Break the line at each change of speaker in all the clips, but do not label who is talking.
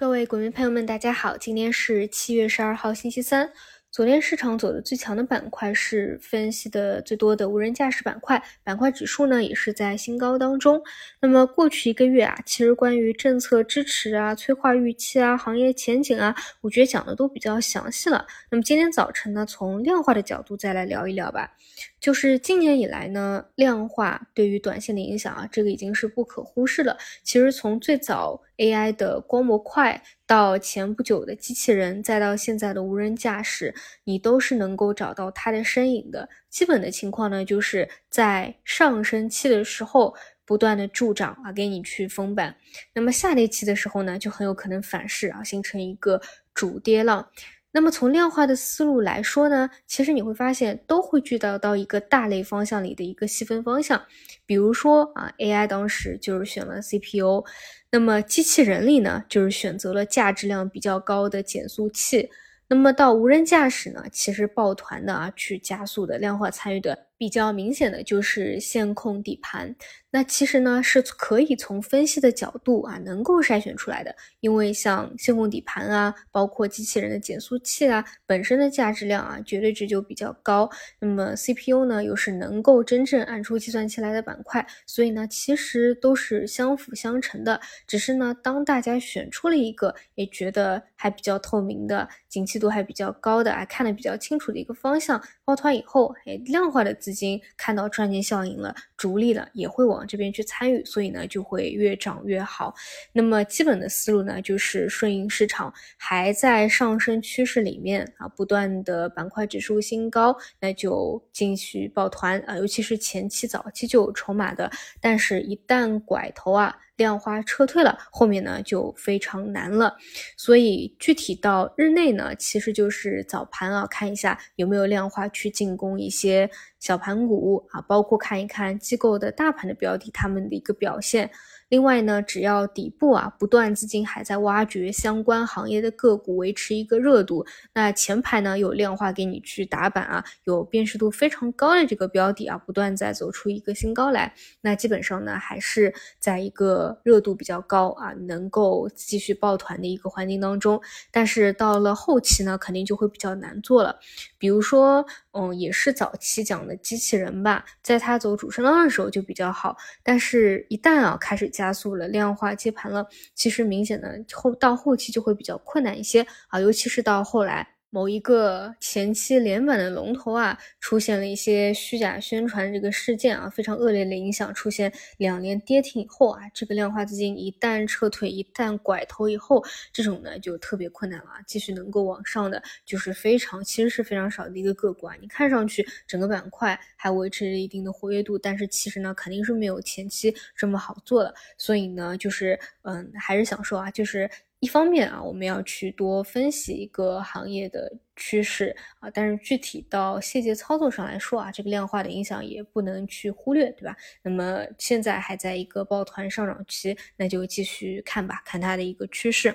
各位股民朋友们，大家好，今天是七月十二号，星期三。昨天市场走的最强的板块是分析的最多的无人驾驶板块，板块指数呢也是在新高当中。那么过去一个月啊，其实关于政策支持啊、催化预期啊、行业前景啊，我觉得讲的都比较详细了。那么今天早晨呢，从量化的角度再来聊一聊吧。就是今年以来呢，量化对于短线的影响啊，这个已经是不可忽视了。其实从最早 AI 的光模块。到前不久的机器人，再到现在的无人驾驶，你都是能够找到它的身影的。基本的情况呢，就是在上升期的时候不断的助长啊，给你去封板；那么下跌期的时候呢，就很有可能反噬啊，形成一个主跌浪。那么从量化的思路来说呢，其实你会发现都会聚焦到一个大类方向里的一个细分方向，比如说啊，AI 当时就是选了 CPU。那么机器人里呢，就是选择了价值量比较高的减速器。那么到无人驾驶呢，其实抱团的啊，去加速的量化参与的。比较明显的就是线控底盘，那其实呢是可以从分析的角度啊能够筛选出来的，因为像线控底盘啊，包括机器人的减速器啊，本身的价值量啊绝对值就比较高。那么 CPU 呢又是能够真正按出计算器来的板块，所以呢其实都是相辅相成的。只是呢当大家选出了一个也觉得还比较透明的、景气度还比较高的、啊看得比较清楚的一个方向，抱团以后，哎量化的资。资金看到赚钱效应了，逐利了，也会往这边去参与，所以呢，就会越涨越好。那么基本的思路呢，就是顺应市场还在上升趋势里面啊，不断的板块指数新高，那就继续抱团啊，尤其是前期早期就有筹码的，但是一旦拐头啊。量化撤退了，后面呢就非常难了。所以具体到日内呢，其实就是早盘啊，看一下有没有量化去进攻一些小盘股啊，包括看一看机构的大盘的标的，他们的一个表现。另外呢，只要底部啊不断资金还在挖掘相关行业的个股，维持一个热度，那前排呢有量化给你去打板啊，有辨识度非常高的这个标的啊，不断在走出一个新高来，那基本上呢还是在一个热度比较高啊，能够继续抱团的一个环境当中。但是到了后期呢，肯定就会比较难做了。比如说，嗯，也是早期讲的机器人吧，在它走主升浪的时候就比较好，但是一旦啊开始。加速了，量化接盘了，其实明显的后到后期就会比较困难一些啊，尤其是到后来。某一个前期连板的龙头啊，出现了一些虚假宣传这个事件啊，非常恶劣的影响，出现两连跌停以后啊，这个量化资金一旦撤退，一旦拐头以后，这种呢就特别困难了，啊继续能够往上的就是非常，其实是非常少的一个个股啊。你看上去整个板块还维持着一定的活跃度，但是其实呢肯定是没有前期这么好做的。所以呢，就是嗯，还是想说啊，就是一方面啊，我们要去多分析一个行业的。趋势啊，但是具体到细节操作上来说啊，这个量化的影响也不能去忽略，对吧？那么现在还在一个抱团上涨期，那就继续看吧，看它的一个趋势。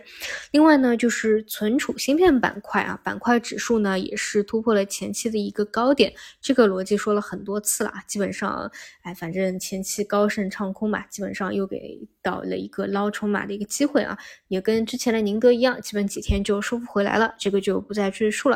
另外呢，就是存储芯片板块啊，板块指数呢也是突破了前期的一个高点，这个逻辑说了很多次了啊，基本上，哎，反正前期高盛唱空嘛，基本上又给到了一个捞筹码的一个机会啊，也跟之前的宁德一样，基本几天就收复回来了，这个就不再赘述了。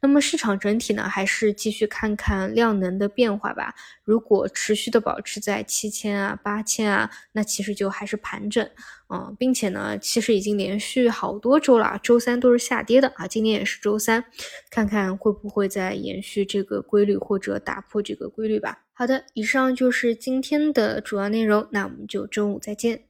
那么市场整体呢，还是继续看看量能的变化吧。如果持续的保持在七千啊、八千啊，那其实就还是盘整，嗯，并且呢，其实已经连续好多周了，周三都是下跌的啊，今天也是周三，看看会不会再延续这个规律或者打破这个规律吧。好的，以上就是今天的主要内容，那我们就中午再见。